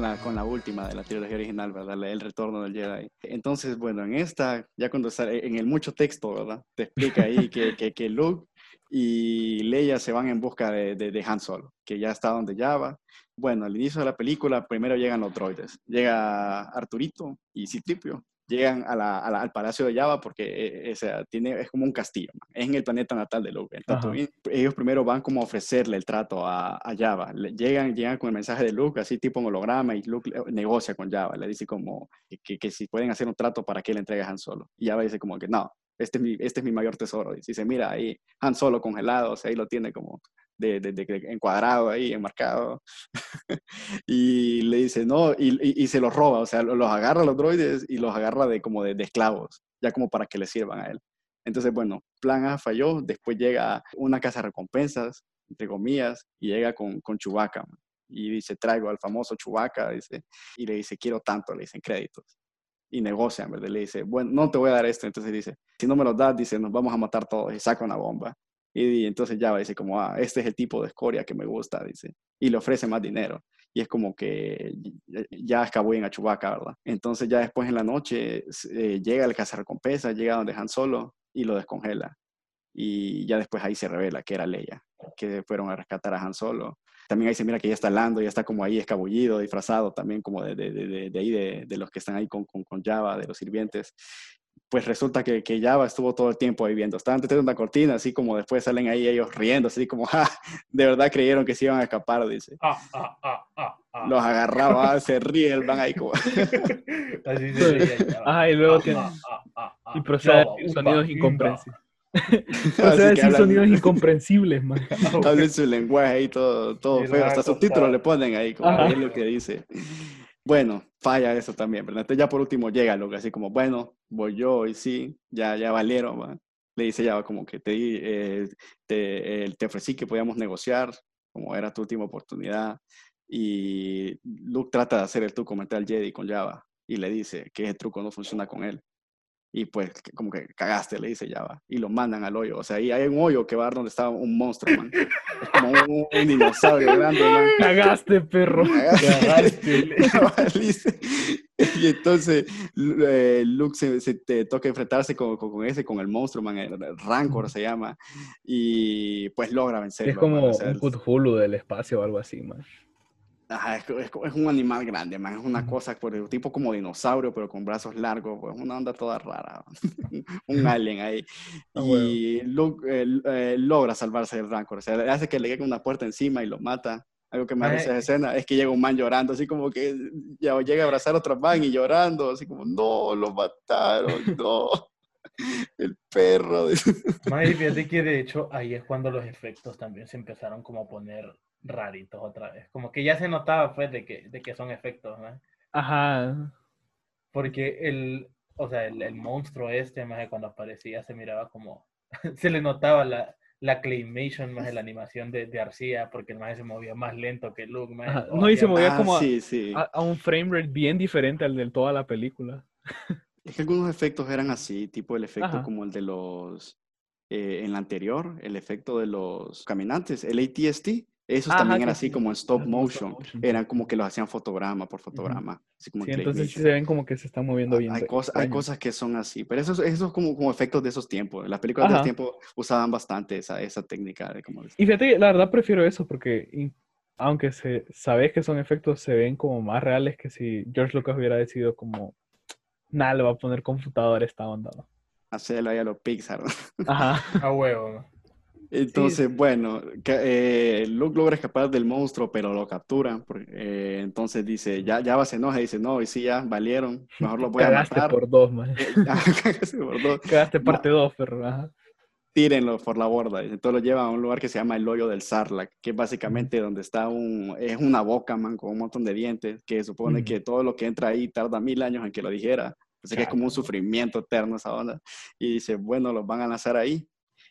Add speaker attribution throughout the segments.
Speaker 1: con la, con la última de la trilogía original, ¿verdad? El retorno del Jedi. Entonces, bueno, en esta, ya cuando sale, en el mucho texto, ¿verdad? Te explica ahí que, que, Luke y Leia se van en busca de, de, Han Solo, que ya está donde ya va. Bueno, al inicio de la película, primero llegan los droides. Llega Arturito y Citripio llegan a la, al Palacio de Java porque eh, eh, tiene, es como un castillo, es en el planeta natal de Luke. ellos primero van como a ofrecerle el trato a, a Java. llegan, llegan con el mensaje de Luke, así tipo en holograma, y Luke negocia con Java. Le dice como que, que, si pueden hacer un trato para que le entregue a Han Solo. Y Java dice como que no, este es mi, este es mi mayor tesoro. Y dice, mira, ahí Han Solo congelado, o sea, ahí lo tiene como de, de, encuadrado ahí, enmarcado. y le dice, no, y, y, se los roba, o sea, los agarra a los droides y los agarra de como de, esclavos, ya como para que le sirvan a él. Entonces, bueno, plan A falló, después llega una casa de recompensas, entre comillas, y llega con, con Chewbacca. Y dice, traigo al famoso Chewbacca, dice, y le dice, quiero tanto, le dicen créditos. Y negocian, ¿verdad? Le dice, bueno, no te voy a dar esto. Entonces dice, si no me lo das, dice, nos vamos a matar todos. Y saca una bomba. Y, entonces ya dice como, ah, este es el tipo de escoria que me gusta, dice. Y le ofrece más dinero. Y es como que ya acabó en Achubaca, ¿verdad? Entonces ya después en la noche eh, llega el cazarrecompensa, llega donde Han Solo y lo descongela. Y ya después ahí se revela que era Leia, que fueron a rescatar a Han Solo. También ahí se mira que ya está Lando, ya está como ahí escabullido, disfrazado también como de, de, de, de ahí, de, los que están ahí con, con, con Java, de los sirvientes pues resulta que, que Java estuvo todo el tiempo ahí viendo. Estaban detrás de una cortina, así como después salen ahí ellos riendo, así como, ja, de verdad creyeron que se iban a escapar, dice. Ah, ah, ah, Los agarraba, se ríen, van ahí como...
Speaker 2: así Ah, y luego tiene... y procede a decir sonidos incomprensibles. procede a decir sonidos incomprensibles, man.
Speaker 1: Hablen su lenguaje ahí todo, todo feo. Hasta subtítulos le ponen ahí, como es lo que dice. Bueno, falla eso también, ¿verdad? Entonces ya por último llega lo que así como, bueno, voy yo y sí, ya, ya valieron, Le dice ya como que te, eh, te, eh, te ofrecí que podíamos negociar, como era tu última oportunidad. Y Luke trata de hacer el truco mental Jedi con Java y le dice que ese truco no funciona con él y pues como que cagaste, le dice Java, y lo mandan al hoyo. O sea, ahí hay un hoyo que va donde estaba un monstruo, man. Es como un, dinosaurio grande, man.
Speaker 2: Cagaste, perro. Cagaste.
Speaker 1: y entonces eh, Luke se, se, te toca enfrentarse con, con, ese, con el monstruo, man. El Rancor se llama. Y pues logra vencerlo.
Speaker 2: Es como un Cthulhu del espacio o algo así, man
Speaker 1: es, un animal grande, man. Es una cosa, por tipo como dinosaurio, pero con brazos largos. Pues una onda toda rara. un alien ahí. Ah, y Luke eh, logra salvarse del Rancor. O sea, hace que le llegue una puerta encima y lo mata. Algo que me hace esa escena es que llega un man llorando, así como que ya llega a abrazar a otro man y llorando, así como, no, lo mataron, no. El perro.
Speaker 3: Más fíjate que de hecho ahí es cuando los efectos también se empezaron como a poner raritos otra vez. Como que ya se notaba, pues, de que, de que son efectos, ¿no?
Speaker 2: Ajá.
Speaker 3: Porque el, o sea, el, monstruo este, más de cuando aparecía, se miraba como, se le notaba la, la claymation, más de la animación de, de Arcía, porque el más se movía más lento que Luke, más.
Speaker 2: No, y se movía como ah, a, a, un frame rate bien diferente al de toda la película.
Speaker 1: Es que algunos efectos eran así, tipo el efecto como el de los, eh, en la anterior, el efecto de los caminantes, el ATST, esos también eran así como en stop motion. Eran como que los hacían fotograma por fotograma.
Speaker 2: sí, entonces sí se ven como que se están moviendo bien.
Speaker 1: Hay, hay cosas que son así, pero esos, esos como, como efectos de esos tiempos. Las películas de ese tiempo usaban bastante esa, esa técnica. De como
Speaker 2: y fíjate, la verdad prefiero eso porque aunque se, sabes que son efectos, se ven como más reales que si George Lucas hubiera decidido como, nada, le va a poner computador esta onda. ¿no?
Speaker 1: Hacerlo ahí a los Pixar.
Speaker 2: Ajá.
Speaker 3: a huevo.
Speaker 1: Entonces, bueno, eh, Luke logra escapar del monstruo, pero lo capturan. Eh, entonces dice, ya, ya va, se enoja, dice, no, y sí, ya valieron, mejor lo voy a matar.
Speaker 2: por dos, man. Eh, Cagaste por dos. Cagaste parte dos, perro. Ajá.
Speaker 1: Tírenlo por la borda. Entonces lo llevan a un lugar que se llama el hoyo del Sarlacc, que es básicamente donde está un, es una boca, man, con un montón de dientes, que supone que todo lo que entra ahí tarda mil años en que lo dijera. Así que es como un sufrimiento eterno esa onda. Y dice, bueno, los van a lanzar ahí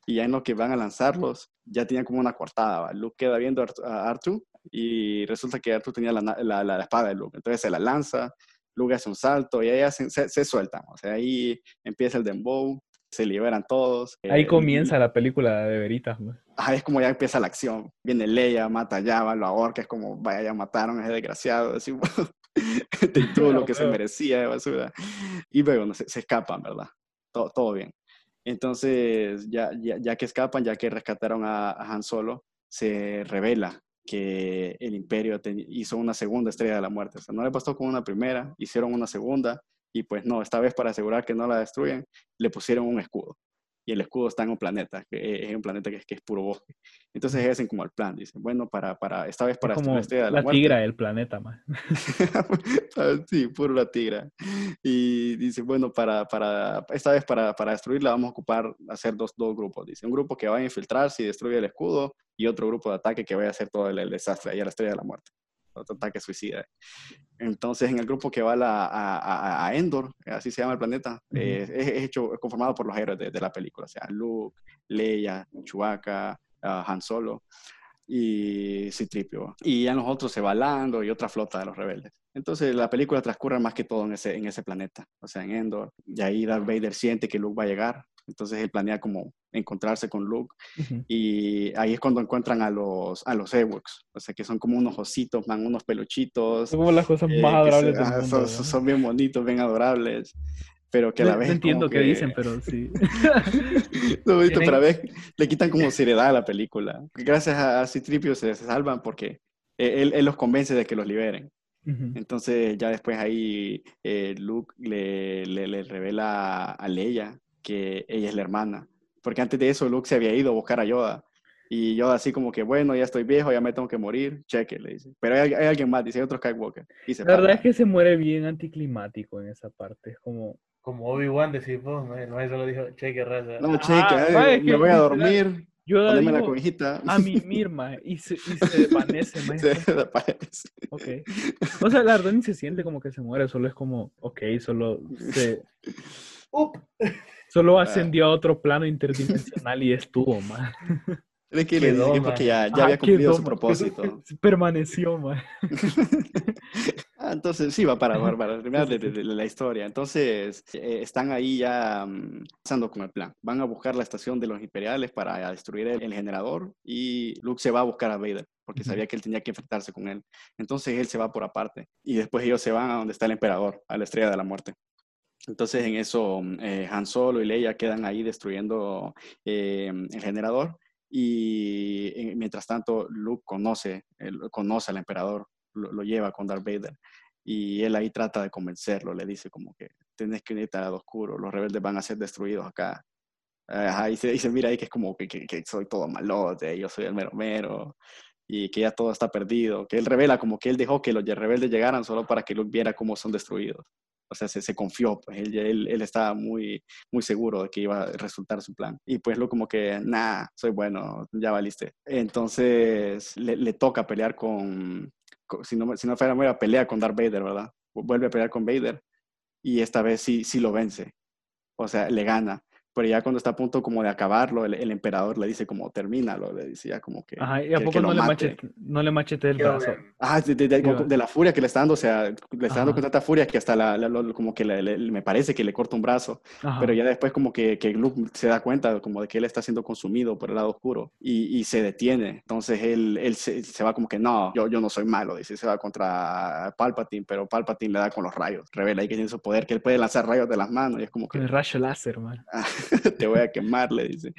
Speaker 1: y ya en lo que van a lanzarlos, ya tenían como una cortada. Luke queda viendo a Artu y resulta que Artu tenía la, la, la, espada de Luke. Entonces se la lanza, Luke hace un salto y ahí se, se, sueltan. O sea, ahí empieza el dembow, se liberan todos.
Speaker 2: Ahí eh, comienza la película de Veritas.
Speaker 1: Ahí es como ya empieza la acción. Viene Leia, mata a Java, lo ahorca, es como, vaya, ya mataron a ese desgraciado. Así, de todo lo que se merecía de basura. Y luego se, se escapan, ¿verdad? Todo, todo bien. Entonces, ya, ya, ya, que escapan, ya que rescataron a, a Han Solo, se revela que el imperio hizo una segunda estrella de la muerte. O sea, no le pasó con una primera, hicieron una segunda y pues no, esta vez para asegurar que no la destruyen, le pusieron un escudo y el escudo está en un planeta, que es un planeta que es, que es puro bosque. Entonces hacen como el plan, dicen, bueno, para, para esta vez para
Speaker 2: como la, la tigra del planeta, más.
Speaker 1: sí, puro la tigra. Y dice, bueno, para, para esta vez para, para destruirla vamos a ocupar, hacer dos, dos grupos. Dice, un grupo que va a infiltrarse y destruye el escudo y otro grupo de ataque que vaya a hacer todo el, el desastre, ahí a la estrella de la muerte otro ataque suicida. Entonces, en el grupo que va a, a, Endor, así se llama el planeta, eh, es, hecho, conformado por los héroes de, la película, o sea, Luke, Leia, Chewbacca, ah, Han Solo y Citripio. Y ya nosotros se va Lando y otra flota de los rebeldes. Entonces la película transcurre más que todo en ese, en ese planeta, o sea, en Endor. Y ahí Darth Vader siente que Luke va a llegar entonces él planea como encontrarse con Luke y ahí es cuando encuentran a los, a los Ewoks, o sea que son como unos ositos, man, unos peluchitos.
Speaker 2: Son como las cosas eh, más adorables del
Speaker 1: mundo, son, bien bonitos, bien adorables, pero que a la vez...
Speaker 2: No entiendo qué dicen, pero sí.
Speaker 1: no, pero a vez le quitan como seriedad a la película. Gracias a Citripio se, se salvan porque él, él los convence de que los liberen. Entonces ya después ahí eh, Luke le, le, le, revela a Leia que ella es la hermana. Porque antes de eso Luke se había ido a buscar a Yoda. Y Yoda así como que, bueno, ya estoy viejo, ya me tengo que morir, cheque, le dice. Pero hay, alguien más, dice, hay otro Skywalker.
Speaker 2: la verdad es que se muere bien anticlimático en esa parte, es como...
Speaker 3: Como Obi-Wan decís vos, ¿no? no solo dijo, cheque, raza.
Speaker 1: No, cheque, ah, eh, me voy a dormir. Yoda dijo, la cobijita.
Speaker 2: A mi Mirma, y se, y se desvanece, Se desvanece. Ok. O sea, la verdad ni se siente como que se muere, solo es como, ok, solo se... Up. Solo ah. ascendió a otro plano interdimensional y estuvo, man.
Speaker 1: Es que le porque ya, ya había cumplido su propósito.
Speaker 2: Permaneció, man.
Speaker 1: Ah, entonces, sí, va para, para, terminar de, la historia. Entonces, eh, están ahí ya um, pasando con el plan. Van a buscar la estación de los imperiales para destruir el, generador y Luke se va a buscar a Vader porque sabía que él tenía que enfrentarse con él. Entonces, él se va por aparte y después ellos se van a donde está el emperador, a la estrella de la muerte. Entonces en eso eh, Han Solo y Leia quedan ahí destruyendo eh, el generador y eh, mientras tanto Luke conoce, conoce al emperador, lo, lleva con Darth Vader y él ahí trata de convencerlo, le dice como que tienes que irte al oscuro, los rebeldes van a ser destruidos acá. y, se, dice, mira ahí que es como que, que, soy todo malote, yo soy el mero mero y que ya todo está perdido, que él revela como que él dejó que los rebeldes llegaran solo para que Luke viera cómo son destruidos o sea, se, se confió, pues él, él, él, estaba muy, muy seguro de que iba a resultar su plan. Y pues lo como que, nah, soy bueno, ya valiste. Entonces le toca pelear con, si, no, si no fuera muy a pelear con Darth Vader, ¿verdad? Vuelve a pelear con Vader y esta vez sí, sí lo vence. O sea, le gana pero ya cuando está a punto como de acabarlo, el, emperador le dice como termínalo, le decía como que...
Speaker 2: Ajá, y a poco no, le machete, no le machete el brazo.
Speaker 1: Ah, de, de, la furia que le está dando, o sea, le está dando con tanta furia que hasta la, como que me parece que le corta un brazo, pero ya después como que, que Luke se da cuenta como de que él está siendo consumido por el lado oscuro y, y se detiene, entonces él, él se, se, va como que no, yo, yo no soy malo, dice, se va contra Palpatine, pero Palpatine le da con los rayos, revela ahí que tiene su poder, que él puede lanzar rayos de las manos y es como que...
Speaker 2: El rayo láser, man.
Speaker 1: te voy a quemar, le dice.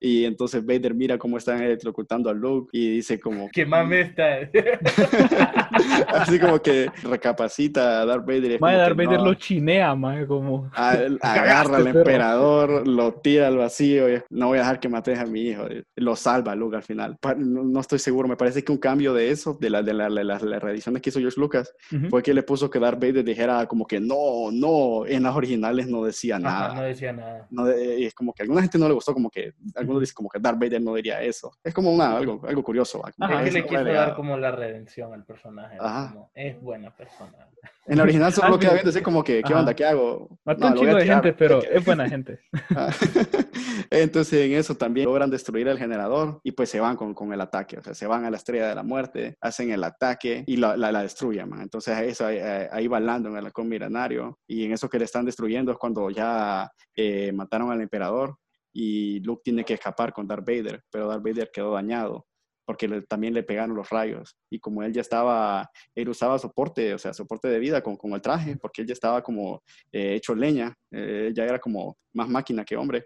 Speaker 1: Y entonces Vader mira cómo están electrocutando a Luke y dice como...
Speaker 3: Quemame esta.
Speaker 1: Así como que recapacita a Darth Vader.
Speaker 2: Madre, Darth Vader lo chinea, más como...
Speaker 1: agarra al emperador, lo tira al vacío y no voy a dejar que mates a mi hijo. Lo salva Luke al final. No, estoy seguro, me parece que un cambio de eso, de, la, de, la, las reediciones que hizo George Lucas, fue que le puso que Darth Vader dijera como que no, no, en las originales no decía nada.
Speaker 3: no decía nada.
Speaker 1: No, y es como que a alguna gente no le gustó, como que algunos dicen como que Darth Vader no diría eso. Es como una, algo, algo curioso.
Speaker 3: es que le quiso dar como la redención al personaje. es buena persona.
Speaker 1: En la original solo queda viendo así como que, ¿qué onda? ¿Qué hago?
Speaker 2: Mató un chico de gente, pero es buena gente.
Speaker 1: Entonces en eso también logran destruir el generador y pues se van con, con, el ataque. O sea, se van a la estrella de la muerte, hacen el ataque y la, la, destruyen, man. Entonces eso ahí, ahí va Lando en el halcón milenario y en eso que le están destruyendo es cuando ya eh, mataron al emperador y Luke tiene que escapar con Darth Vader, pero Darth Vader quedó dañado porque también le pegaron los rayos. Y como él ya estaba, él usaba soporte, o sea, soporte de vida con, con el traje, porque él ya estaba como eh, hecho leña, eh, ya era como más máquina que hombre.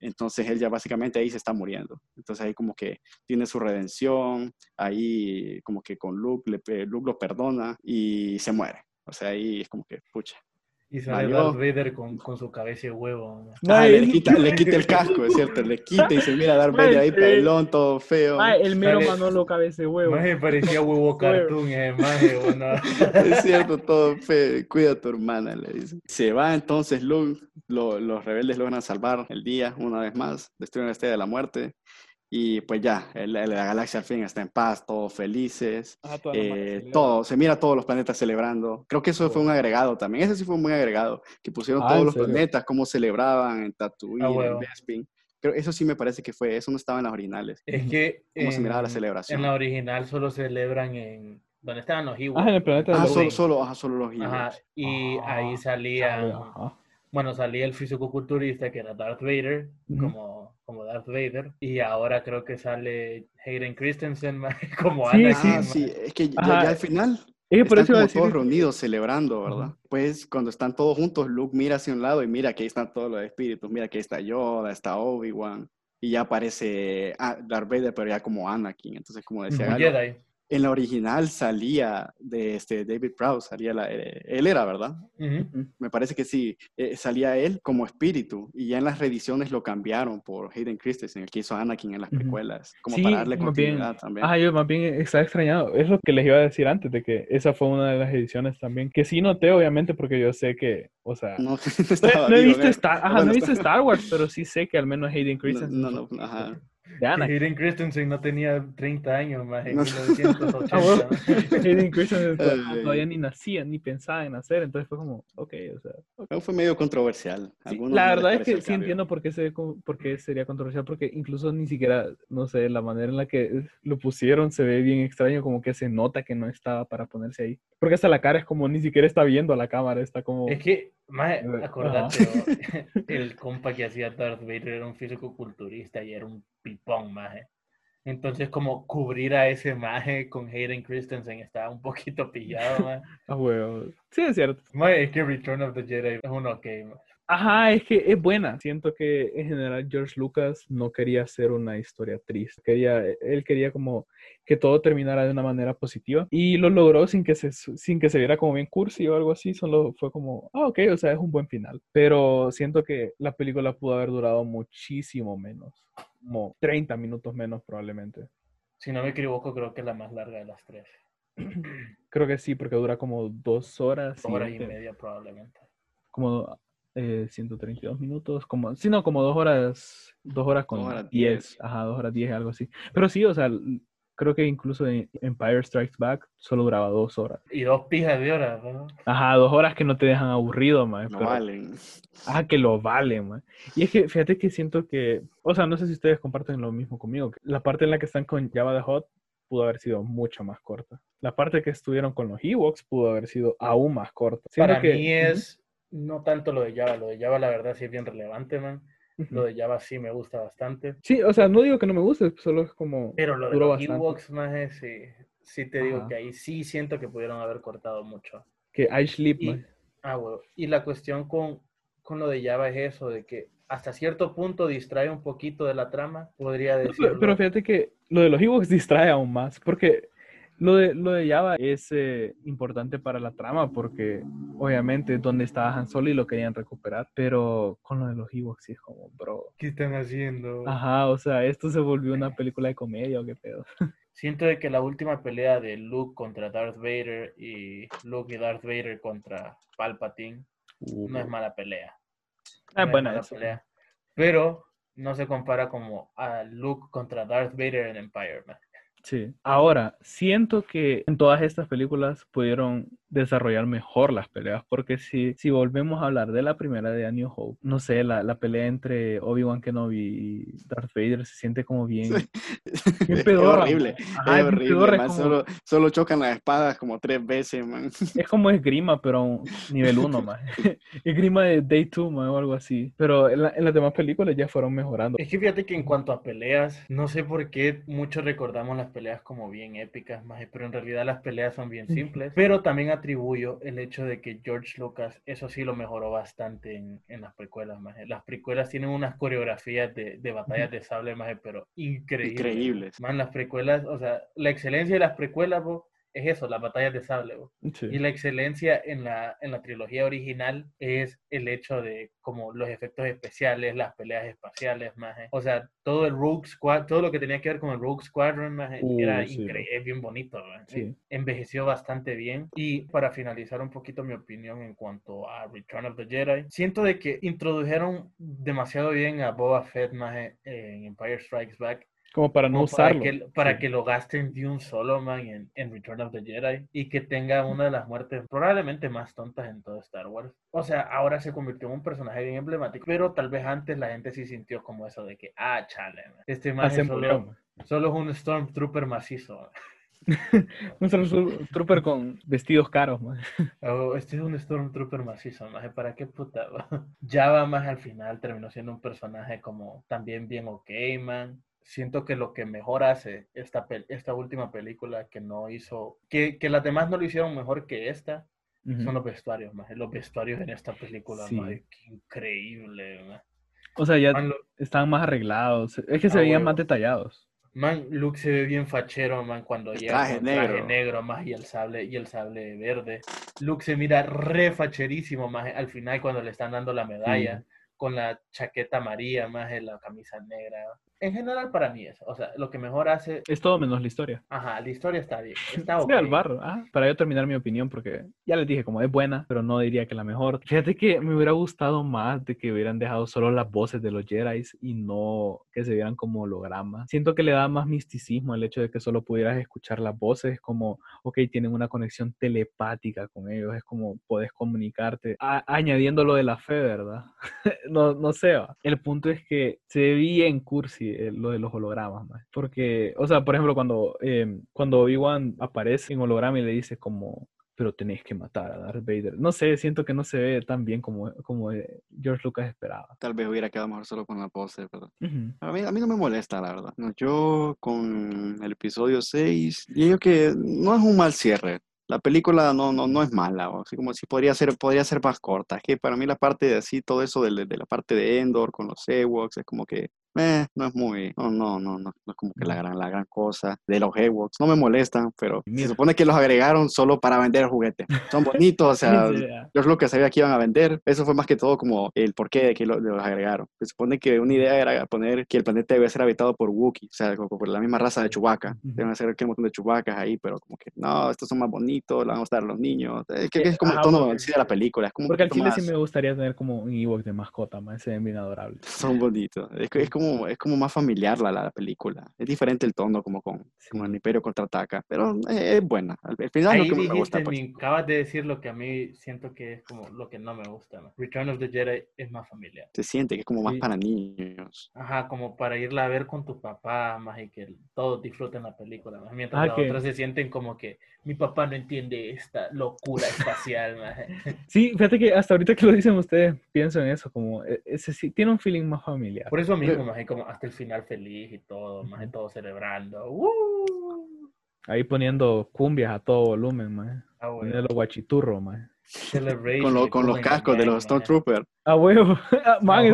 Speaker 1: Entonces él ya básicamente ahí se está muriendo. Entonces ahí como que tiene su redención, ahí como que con Luke, le, Luke lo perdona y se muere. O sea, ahí es como que, pucha,
Speaker 3: y sale Darth Vader con, con, su cabeza de huevo.
Speaker 1: Ah, le, quita, le, quita, el casco, es cierto. Le quita y se mira a Darth Vader ahí pelón, todo feo.
Speaker 2: el mero Manolo cabeza de huevo.
Speaker 3: me parecía huevo cartoon, eh,
Speaker 1: Es cierto, todo feo. Cuida a tu hermana, le dice. Se va entonces Luke. los rebeldes logran salvar el día una vez más. Destruyen la estrella de la muerte. Y pues ya, la, galaxia al fin está en paz, todos felices, eh, todo, se mira todos los planetas celebrando. Creo que eso fue un agregado también, ese sí fue muy agregado, que pusieron ah, todos los planetas, cómo celebraban en Tatooine, ah, en Bespin. Creo, eso sí me parece que fue, eso no estaba en las originales.
Speaker 3: Es que...
Speaker 1: ¿Cómo se miraba la celebración?
Speaker 3: En la original solo celebran en... ¿Dónde estaban los Ewoks?
Speaker 2: Ah, en el planeta de
Speaker 1: ah, solo, solo, solo los Ewoks. Ajá,
Speaker 3: y ahí salían... Bueno, salía el físico-culturista que era Darth Vader, como como Darth Vader y ahora creo que sale Hayden Christensen como
Speaker 1: sí, Anakin. Sí, sí, es que ya, al final es por están eso como todos reunidos celebrando, ¿verdad? Pues cuando están todos juntos, Luke mira hacia un lado y mira que ahí están todos los espíritus, mira que ahí está Yoda, está Obi-Wan y ya aparece ah, Darth Vader, pero ya como Anakin, entonces como decía... Jedi en la original salía de este David Prowse, salía la, eh, él era, ¿verdad? Me parece que sí, eh, salía él como espíritu y ya en las reediciones lo cambiaron por Hayden Christensen, el que hizo Anakin en las precuelas, como para darle continuidad también.
Speaker 2: Ah, yo más bien estaba extrañado, es lo que les iba a decir antes, de que esa fue una de las ediciones también, que sí noté obviamente porque yo sé que, o sea, no, he, visto Star, ajá, no he visto Star Wars, pero sí sé que al menos Hayden Christensen.
Speaker 3: No, no, ajá. Hayden Christensen no tenía 30 años más en 1980. Ah,
Speaker 2: Hayden Christensen todavía ni nacía, ni pensaba en nacer, entonces fue como, ok, o sea.
Speaker 1: Fue medio controversial.
Speaker 2: la verdad es que sí entiendo por qué, se, por qué sería controversial, porque incluso ni siquiera, no sé, la manera en la que lo pusieron se ve bien extraño, como que se nota que no estaba para ponerse ahí. Porque hasta la cara es como ni siquiera está viendo a la cámara, está como...
Speaker 3: Es que más, acordate, el compa que hacía Darth Vader era un físico culturista y era un pipón, maje. Entonces, como cubrir a ese maje con Hayden Christensen estaba un poquito pillado, maje.
Speaker 2: Ah, huevo. Sí, es cierto.
Speaker 3: Maje, es que Return of the Jedi es un ok, maje.
Speaker 2: Ajá, es que es buena. Siento que en general George Lucas no quería hacer una historia triste. Quería, él quería como que todo terminara de una manera positiva y lo logró sin que se, sin que se viera como bien cursi o algo así. Solo fue como, ah, ok, o sea, es un buen final. Pero siento que la película pudo haber durado muchísimo menos, como 30 minutos menos probablemente.
Speaker 3: Si no me equivoco, creo que es la más larga de las tres.
Speaker 2: Creo que sí, porque dura como dos horas.
Speaker 3: Dos horas y media probablemente.
Speaker 2: Como eh, 132 minutos, como, sí, no, como dos horas, dos horas con diez, ajá, dos horas diez, algo así. Pero sí, o sea, creo que incluso en Empire Strikes Back solo graba dos horas.
Speaker 3: Y dos pijas de horas, ¿no?
Speaker 2: Ajá, dos horas que no te dejan aburrido, man.
Speaker 1: No valen.
Speaker 2: Ah, que lo valen, man. Y es que, fíjate que siento que, o sea, no sé si ustedes comparten lo mismo conmigo, la parte en la que están con Java the Hot pudo haber sido mucho más corta. La parte que estuvieron con los Ewoks pudo haber sido aún más corta.
Speaker 3: Para mí es no tanto lo de Java, lo de Java la verdad sí es bien relevante, man. Lo de Java sí me gusta bastante.
Speaker 2: Sí, o sea, no digo que no me guste, solo es como.
Speaker 3: Pero lo de los Ewoks, más sí, sí te digo que ahí sí siento que pudieron haber cortado mucho.
Speaker 2: Que I sleep,
Speaker 3: y, Ah, bueno. Y la cuestión con, con lo de Java es eso, de que hasta cierto punto distrae un poquito de la trama, podría decir.
Speaker 2: pero, fíjate que lo de los Ewoks distrae aún más, porque lo de, lo de Java es eh, importante para la trama porque obviamente donde estaba Han Solo y lo querían recuperar, pero con lo de los Ewoks sí es como, bro.
Speaker 3: ¿Qué están haciendo?
Speaker 2: Ajá, o sea, esto se volvió una película de comedia o qué pedo.
Speaker 3: Siento de que la última pelea de Luke contra Darth Vader y Luke y Darth Vader contra Palpatine no es mala pelea.
Speaker 2: Ah, es buena pelea.
Speaker 3: Pero no se compara como a Luke contra Darth Vader en Empire, man.
Speaker 2: Sí. Ahora, siento que en todas estas películas pudieron desarrollar mejor las peleas, porque si, si volvemos a hablar de la primera de A New Hope, no sé, la, la pelea entre Obi-Wan Kenobi y Darth Vader se siente como bien...
Speaker 1: es horrible, es horrible, solo, solo, chocan las espadas como tres veces, man.
Speaker 2: Es como esgrima, pero nivel 1, más. esgrima de Day 2, o algo así. Pero en, en, las demás películas ya fueron mejorando.
Speaker 3: Es que fíjate que en cuanto a peleas, no sé por qué muchos recordamos las peleas como bien épicas, más, pero en realidad las peleas son bien simples. Pero también atribuyo el hecho de que George Lucas, eso sí lo mejoró bastante en, en las precuelas, más. Las precuelas tienen unas coreografías de, de batallas de sable, más, pero increíbles.
Speaker 1: Increíbles.
Speaker 3: Man, las precuelas, o sea, la excelencia de las precuelas, es eso, las batallas de sable. Y la excelencia en la, en la trilogía original es el hecho de como los efectos especiales, las peleas espaciales, más. O sea, todo el Rogue Squad, todo lo que tenía que ver con el Rogue Squadron, más, era increíble, es bien bonito. Envejeció bastante bien. Y para finalizar un poquito mi opinión en cuanto a Return of the Jedi, siento de que introdujeron demasiado bien a Boba Fett más en Empire Strikes Back
Speaker 2: como para no usarlo.
Speaker 3: Para, que, para que, lo gasten de un solo man en, en, Return of the Jedi y que tenga una de las muertes probablemente más tontas en todo Star Wars. O sea, ahora se convirtió en un personaje bien emblemático, pero tal vez antes la gente sí sintió como eso de que, ah, chale, este man solo, solo, es un Stormtrooper macizo.
Speaker 2: un Stormtrooper con vestidos caros, man.
Speaker 3: Oh, este es un Stormtrooper macizo, man. ¿Para qué puta? ya va más al final, terminó siendo un personaje como también bien ok, man siento que lo que mejor hace esta, esta última película que no hizo, que, que las demás no lo hicieron mejor que esta, son los vestuarios, más. Los vestuarios en esta película, sí. qué increíble,
Speaker 2: O sea, ya están más arreglados. Es que se ah, veían más detallados.
Speaker 3: Man, Luke se ve bien fachero, man, cuando llega traje con negro. traje negro, más, y el sable, y el sable verde. Luke se mira re facherísimo, más, al final cuando le están dando la medalla, con la chaqueta amarilla, más, la camisa negra en general para mí eso. O sea, lo que mejor hace...
Speaker 2: Es todo menos la historia.
Speaker 3: Ajá, la historia está bien. Está
Speaker 2: okay. al barro. Ah, para yo terminar mi opinión, porque ya les dije, como es buena, pero no diría que la mejor. Fíjate que me hubiera gustado más de que hubieran dejado solo las voces de los Jedi y no que se vieran como hologramas. Siento que le da más misticismo el hecho de que solo pudieras escuchar las voces. Es como, ok, tienen una conexión telepática con ellos. Es como puedes comunicarte. añadiendo lo de la fe, ¿verdad? no, no sé. El punto es que se ve bien cursi eh, lo de los hologramas, porque, o sea, por ejemplo, cuando, eh, cuando Obi-Wan aparece en holograma y le dice como, pero tenés que matar a Darth Vader. No sé, siento que no se ve tan bien como, como eh, George Lucas esperaba.
Speaker 1: Tal vez hubiera quedado mejor solo con la pose, ¿verdad? a, mí, a mí no me molesta, la verdad. yo con el episodio 6, digo que no es un mal cierre la película no, no, no es mala, así como si podría ser, podría ser más corta. Es que para mí la parte de así, todo eso de, de la parte de Endor con los Ewoks, es como que eh, no es muy, no, no, no, no, es como que la gran, la gran cosa de los Ewoks. No me molestan, pero se supone que los agregaron solo para vender juguetes. Son bonitos, o sea, yo lo que sabía que iban a vender. Eso fue más que todo como el porqué de que los, agregaron. Se supone que una idea era poner que el planeta debe ser habitado por Wookiee, o sea, por la misma raza de Chewbacca. Deben ser un montón de Chewbaccas ahí, pero como que no, estos son más bonitos, le van a gustar a los niños. Es, que, es como el tono de la película. Es como
Speaker 2: porque al chile sí me gustaría tener como un Ewok de mascota, más ese bien adorable.
Speaker 1: Son bonitos. Es, es como es como más familiar la, la película. Es diferente el tono como con como el Imperio contraataca, pero es, buena. Al, final
Speaker 3: lo que me gusta. Pues. acabas de decir lo que a mí siento que es como lo que no me gusta. Return of the Jedi es más familiar.
Speaker 1: Se siente que es como más para niños.
Speaker 3: Ajá, como para irla a ver con tu papá, más y que todos disfruten la película. Mientras ah, otros se sienten como que mi papá no entiende esta locura espacial.
Speaker 2: Sí, fíjate que hasta ahorita que lo dicen ustedes, pienso en eso, como e, ese, sí, tiene un feeling más familiar.
Speaker 3: Por eso mismo, como hasta el final feliz y todo, más de todo celebrando. ¡Uh!
Speaker 2: Ahí poniendo cumbias a todo volumen, más. Ah, Poniendo los guachiturros, más.
Speaker 1: Con, con los cascos de los Stormtroopers.
Speaker 2: A huevo. Man,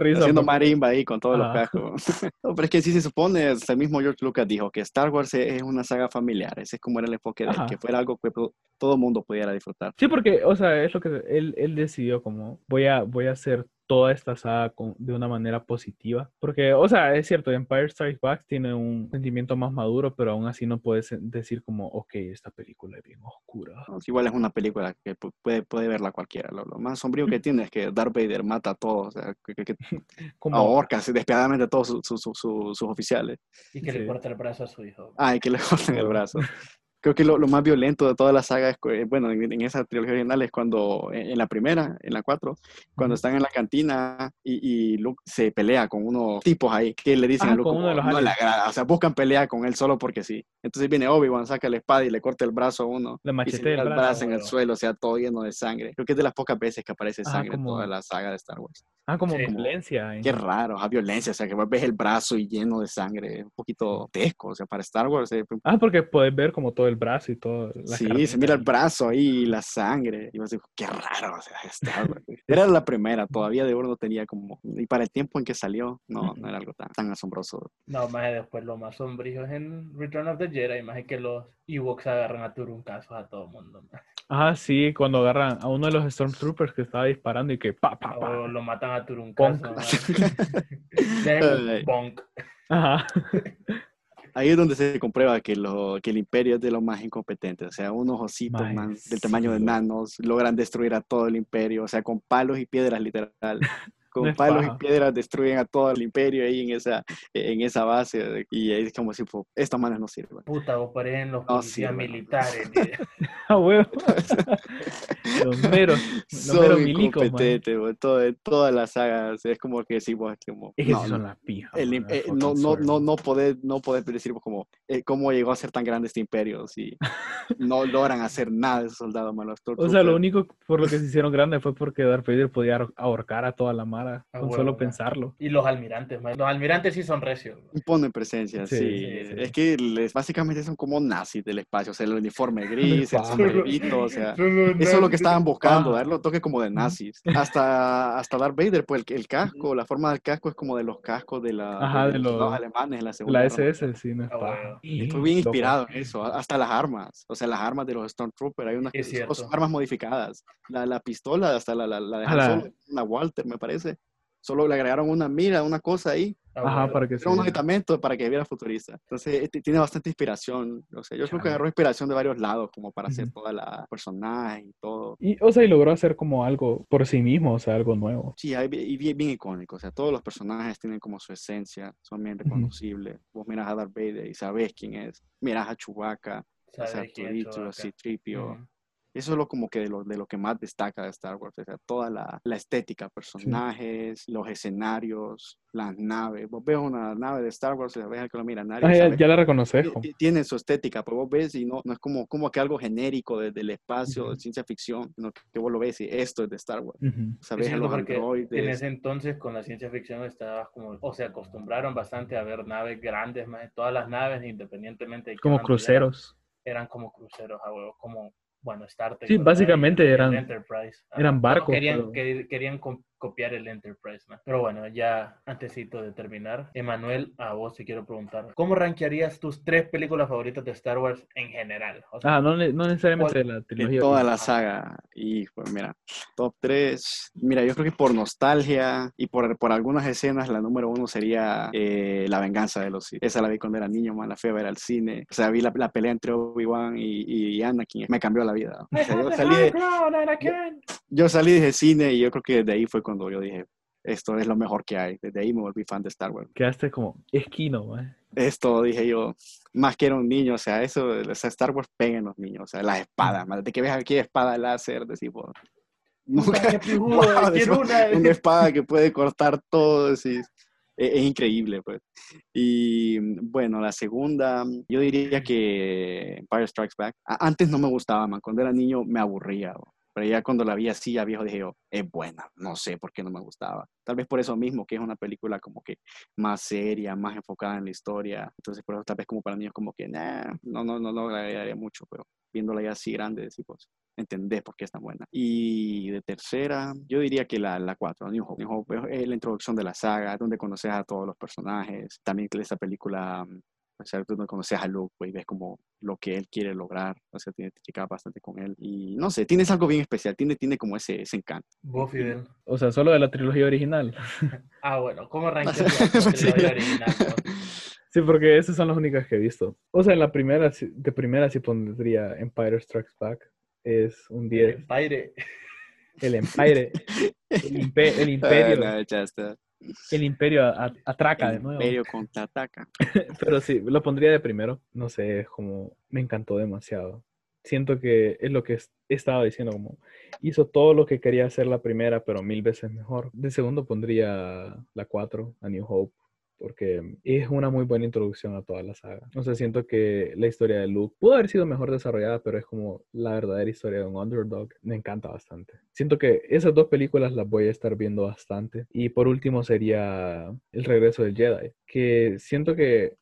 Speaker 1: risa. Haciendo marimba ahí con todos los cascos. pero es que sí se supone, el mismo George Lucas dijo que Star Wars es una saga familiar. Ese es como era el enfoque de que fuera algo que todo el mundo pudiera disfrutar.
Speaker 2: Sí, porque, o sea, es lo que él, él decidió como, voy a, voy a hacer toda esta saga de una manera positiva. Porque, o sea, es cierto, Empire Strikes Back tiene un sentimiento más maduro, pero aún así no puedes decir como, ok, esta película es bien oscura.
Speaker 1: igual es una película que puede, puede verla cualquiera. Lo, más sombrío que tiene es que Darth Vader mata a todos, o sea, que, que, como... ahorca despiadadamente a todos sus oficiales.
Speaker 3: Y que le corta el brazo a su hijo.
Speaker 1: Ah, y que le corten el brazo. Creo que lo, lo, más violento de toda la saga es, eh, bueno, en, en, esa trilogía original es cuando, en, la primera, en la 4, cuando están en la cantina y, y, Luke se pelea con unos tipos ahí que le dicen ah, a Luke, como, no le agrada, o sea, buscan pelea con él solo porque sí. Entonces viene Obi-Wan, saca la espada y le corta el brazo a uno.
Speaker 2: Le
Speaker 1: machetea el, brazo, brazo en el suelo, o sea, todo lleno de sangre. Creo que es de las pocas veces que aparece sangre en toda la saga de Star Wars.
Speaker 2: Ah, como violencia.
Speaker 1: Qué raro, a violencia, o sea, que ves el brazo y lleno de sangre, un poquito tesco, o sea, para Star Wars. Eh,
Speaker 2: ah, porque puedes ver como todo el brazo y todo.
Speaker 1: sí, se mira el brazo ahí, la sangre. Y vas a decir, qué raro, o sea, Star Wars. era la primera, todavía de oro no tenía como. Y para el tiempo en que salió, no, no era algo tan, tan asombroso.
Speaker 3: No, más después lo más sombrío es en Return of the Jedi, más que los Ewoks agarran a Turuncasos a todo el mundo.
Speaker 2: Ah, sí, cuando agarran a uno de los Stormtroopers que estaba disparando y que pa, pa, pa.
Speaker 3: O lo matan a Turuncaso. Bonk.
Speaker 2: Ajá.
Speaker 1: Ahí es donde se comprueba que, lo, que el imperio es de los más incompetentes. O sea, unos ositos del tamaño de nanos logran destruir a todo el imperio. O sea, con palos y piedras, literal con palos y piedras destruyen a todo el imperio ahí en esa, en esa base. Y es como si pues, esta mano no sirve.
Speaker 3: Puta, vos parecen los policías militares.
Speaker 2: ah, huevo. los meros, los
Speaker 1: son meros milicos, incompetentes, todo, todas las sagas. Es como que sí, vos, como,
Speaker 2: es que no, son las pijas.
Speaker 1: Eh, no, no, no, no poder, no poder decir como, eh, cómo llegó a ser tan grande este imperio si no logran hacer nada de esos soldados malos.
Speaker 2: O sea, lo único por lo que se hicieron grandes fue porque Darth Vader podía ahorcar a toda la mar con solo pensarlo.
Speaker 3: Y los almirantes, los almirantes sí son recios.
Speaker 1: Ponen presencia, sí. Es que les, básicamente son como nazis del espacio, o sea, el uniforme gris, el sombrerito, o sea, eso es lo que estaban buscando, darlo toque como de nazis. Hasta, hasta Darth Vader, pues el, casco, la forma del casco es como de los cascos de, la,
Speaker 2: de, los,
Speaker 1: alemanes en la segunda.
Speaker 2: La SS, sí, no
Speaker 1: ah, Y fue bien inspirado en eso, hasta las armas, o sea, las armas de los Stormtroopers, hay unas son armas modificadas. La, la pistola, hasta la, la, la de ah, la Walter, me parece solo le agregaron una mira, una cosa ahí.
Speaker 2: Ah, Ajá, para que
Speaker 1: sea un aditamento para que viera futurista. Entonces, este, tiene bastante inspiración. O sea, yo creo que agarró inspiración de varios lados, como para hacer toda la personaje y todo.
Speaker 2: Y, o sea, y logró hacer como algo por sí mismo, o sea, algo nuevo.
Speaker 1: Sí, y bien, bien, icónico. O sea, todos los personajes tienen como su esencia, son bien reconocibles. Vos miras a Darth Vader y sabes quién es. Miras a Chewbacca, a Arturito, a Citripio. Eso es lo como que de lo, de lo que más destaca de Star Wars, o sea, toda la, la estética, personajes, los escenarios, las naves. Vos ves una nave de Star Wars, ves que lo mira, nadie
Speaker 2: ah, ya, la reconoces.
Speaker 1: Tiene su estética, pero vos ves y no, no es como, como que algo genérico desde el espacio, de ciencia ficción, sino que vos lo ves y esto es de Star Wars.
Speaker 3: Sabes los androides. En ese entonces con la ciencia ficción estaba como, o se acostumbraron bastante a ver naves grandes, más todas las naves, independientemente de
Speaker 2: Como cruceros.
Speaker 3: Eran, como cruceros, a huevo, como bueno, Star
Speaker 2: Sí, básicamente eran, eran barcos.
Speaker 3: querían, querían copiar el Enterprise. Pero bueno, ya antesito de terminar, Emanuel, a vos te quiero preguntar, ¿cómo rankearías tus tres películas favoritas de Star Wars en general?
Speaker 2: ah, no, no necesariamente de la trilogía.
Speaker 1: toda la saga. Y pues mira, top 3. Mira, yo creo que por nostalgia y por, por algunas escenas, la número uno sería eh, La venganza de los Sith. Esa la vi cuando era niño, man, la fui a ver al cine. O sea, vi la, la pelea entre Obi-Wan y, y, Anakin. Me cambió la vida. yo, salí de, yo salí de cine y yo creo que desde ahí fue cuando yo dije, esto es lo mejor que hay. Desde ahí me volví fan de Star Wars.
Speaker 2: Quedaste como esquino, ¿eh?
Speaker 1: Esto dije yo, más que era un niño, o sea, eso, o sea, Star Wars pega en los niños, o sea, las espadas, de que ves aquí espada láser, de tipo,
Speaker 3: nunca,
Speaker 1: una. espada que puede cortar todo, es, es, increíble, pues. Y bueno, la segunda, yo diría que Empire Strikes Back. Antes no me gustaba, man, cuando era niño me aburría. Pero ya cuando la vi así, ya viejo, dije yo, es buena, no sé por qué no me gustaba. Tal vez por eso mismo, que es una película como que más seria, más enfocada en la historia. Entonces, por eso tal vez como para niños como que, no, no, no, no agregaría mucho, pero viéndola ya así grande, sí, pues, entendés por qué es tan buena. Y de tercera, yo diría que la, la cuatro, New Hope. Es la introducción de la saga, donde conoces a todos los personajes. También esa película o sea, tú no conoces a Luke, y ves como lo que él quiere lograr, o sea, te identificas bastante con él. Y no sé, tienes algo bien especial, tiene, tiene como ese, ese encanto.
Speaker 3: ¿Vos, Fidel?
Speaker 2: O sea, solo de la trilogía original.
Speaker 3: ah, bueno, ¿cómo arrancas la trilogía original?
Speaker 2: Sí, porque esas son las únicas que he visto. O sea, en la primera, de primera sí pondría Empire Strikes Back. Es un 10.
Speaker 3: El Empire.
Speaker 2: El Empire. El, imperio.
Speaker 1: Ah, no, está.
Speaker 2: El imperio atraca de nuevo.
Speaker 1: El imperio contraataca.
Speaker 2: Pero sí, lo pondría de primero. No sé, es como me encantó demasiado. Siento que es lo que estaba diciendo, como hizo todo lo que quería hacer la primera, pero mil veces mejor. De segundo pondría la 4, A New Hope porque es una muy buena introducción a toda la saga. No sé, siento que la historia de Luke pudo haber sido mejor desarrollada, pero es como la verdadera historia de un underdog. Me encanta bastante. Siento que esas dos películas las voy a estar viendo bastante. Y por último sería El regreso del Jedi, que siento que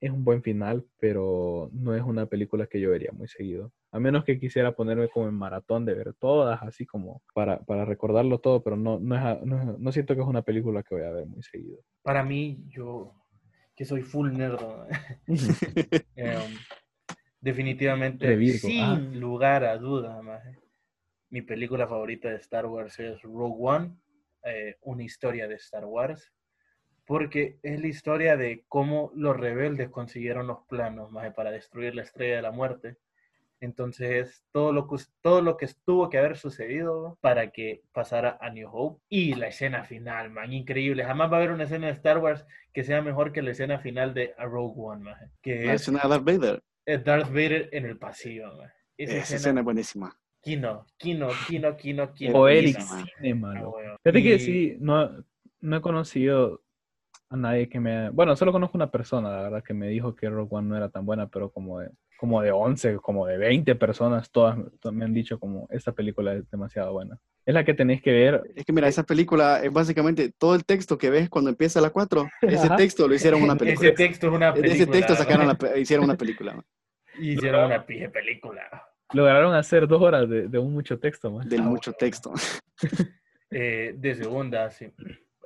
Speaker 2: es un buen final, pero no es una película que yo vería muy seguido. A menos que quisiera ponerme como en maratón de ver todas, así como para, para recordarlo todo, pero no, no, es, no, siento que es una película que voy a ver muy seguido.
Speaker 3: Para mí, yo que soy full nerd, em, definitivamente, sin ah. lugar a duda, mi película favorita de Star Wars es Rogue One, eh, una historia de Star Wars porque es la historia de cómo los rebeldes consiguieron los planos para destruir la estrella de la muerte entonces, todo lo, que, todo lo que tuvo que haber sucedido para que pasara a New Hope. Y la escena final, man, increíble. Jamás va a haber una escena de Star Wars que sea mejor que la escena final de A Rogue One, man. Que
Speaker 1: la escena de Darth Vader.
Speaker 3: Es Darth Vader en el pasillo, man.
Speaker 1: Esa, escena, es buenísima.
Speaker 3: Kino, Kino, Kino, Kino, Kino.
Speaker 2: O Eric Cine, Fíjate que sí, no, no he conocido a nadie que me... Bueno, solo conozco una persona, la verdad, que me dijo que Rogue One no era tan buena, pero como de como de 11, como de 20 personas, todas me han dicho como esta película es demasiado buena. Es la que tenéis que ver.
Speaker 1: Es que mira, esa película es básicamente todo el texto que ves cuando empieza la 4. Ese texto lo hicieron una película.
Speaker 3: ese texto es una película.
Speaker 1: Ese texto sacaron la, hicieron una película.
Speaker 3: Hicieron una pije película.
Speaker 2: Lograron hacer dos horas de, de un mucho texto, man.
Speaker 1: De mucho texto.
Speaker 3: Eh, de segunda, sí.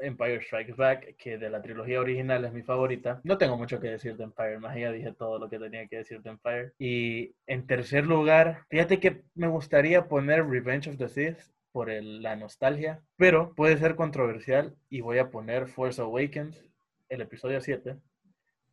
Speaker 3: Empire Strikes Back, que de la trilogía original es mi favorita. No tengo mucho que decir de Empire, más ya dije todo lo que tenía que decir de Empire. Y en tercer lugar, fíjate que me gustaría poner Revenge of the Sith por la nostalgia, pero puede ser controversial y voy a poner Force Awakens, el episodio 7,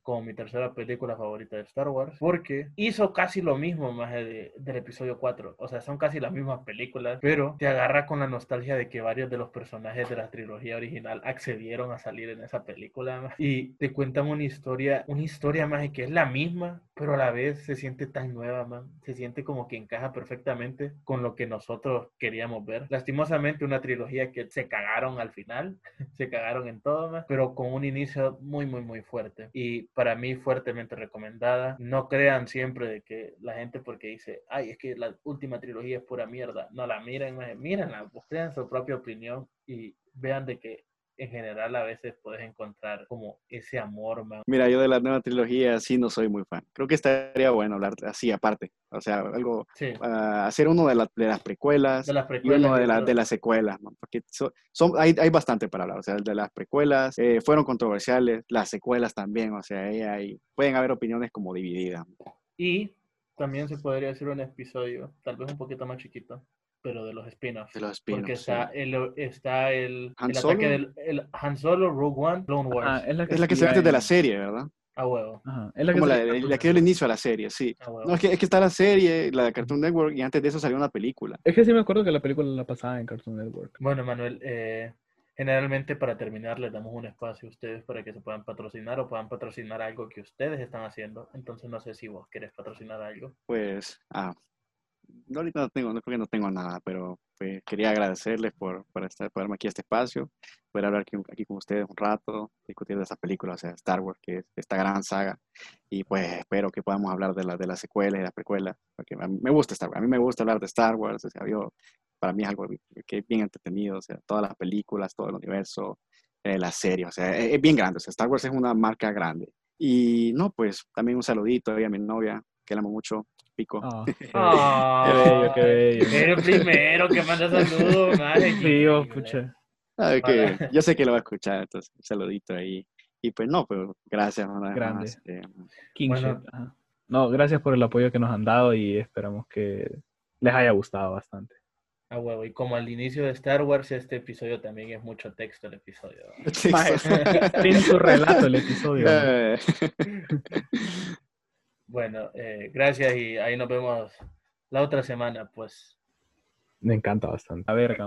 Speaker 3: como mi tercera película favorita de Star Wars, porque hizo casi lo mismo más del episodio 4. O sea, son casi las mismas películas, pero te agarra con la nostalgia de que varios de los personajes de la trilogía original accedieron a salir en esa película y te cuentan una historia, una historia más que es la misma, pero a la vez se siente tan nueva, man. Se siente como que encaja perfectamente con lo que nosotros queríamos ver. Lastimosamente, una trilogía que se cagaron al final, se cagaron en todo, más, pero con un inicio muy, muy, muy fuerte. Y para mí, fuertemente recomendada. No crean siempre de que la gente, porque dice, ay, es que la última trilogía es pura mierda. No la miren, mírenla, busquen su propia opinión y vean de que en general a veces puedes encontrar como ese amor. Man.
Speaker 1: Mira, yo de la nueva trilogía sí no soy muy fan. Creo que estaría bueno hablar así aparte. O sea, algo, ah, hacer uno de, de, las precuelas, y uno de, de las secuelas, porque son, hay, hay, bastante para hablar. O sea, de las precuelas eh, fueron controversiales, las secuelas también, o sea, ahí hay, pueden haber opiniones como divididas.
Speaker 3: Y también se podría hacer un episodio, tal vez un poquito más chiquito, pero de los spin-offs.
Speaker 1: De los spin
Speaker 3: Porque está, el, está el, el ataque del el Han Solo, Rogue One, Clone Wars.
Speaker 1: es la que, es la que se ve de la serie, ¿verdad?
Speaker 3: A huevo.
Speaker 2: Es la
Speaker 1: que, Como la, la, que dio el inicio a la serie, sí. No, es que, es que está la serie, la de Cartoon Network, y antes de eso salió una película.
Speaker 2: Es que sí me acuerdo que la película la pasaba en Cartoon Network.
Speaker 3: Bueno, Manuel, eh, generalmente para terminar les damos un espacio a ustedes para que se puedan patrocinar o puedan patrocinar algo que ustedes están haciendo. Entonces no sé si vos querés patrocinar algo.
Speaker 1: Pues, ah, no, ahorita no tengo, no creo que no tengo nada, pero pues, quería agradecerles por, estar, por darme aquí este espacio, poder hablar aquí, aquí, con ustedes un rato, discutir de esa película, o sea, Star Wars, que es esta gran saga, y pues espero que podamos hablar de, la, de las secuelas y las precuelas, porque me gusta Star Wars, a mí me gusta hablar de Star Wars, o sea, yo, para mí es algo que es bien entretenido, o sea, todas las películas, todo el universo, eh, la serie, o sea, es, es, bien grande, o sea, Star Wars es una marca grande. Y no, pues también un saludito a mi novia, que la amo mucho, pico.
Speaker 2: Oh. oh, qué bello, qué bello.
Speaker 3: el primero que manda saludos, madre.
Speaker 2: Sí, oh, pucha.
Speaker 1: Ah, okay. Yo sé que lo va a escuchar, entonces un saludito ahí. Y pues no, pues gracias.
Speaker 2: Grande. Este, bueno. No, gracias por el apoyo que nos han dado y esperamos que les haya gustado bastante.
Speaker 3: Ah, huevo, y como al inicio de Star Wars, este episodio también es mucho texto el episodio.
Speaker 2: Tiene su relato el episodio. Eh.
Speaker 3: Bueno, eh, gracias y ahí nos vemos la otra semana, pues.
Speaker 2: Me encanta bastante. A ver,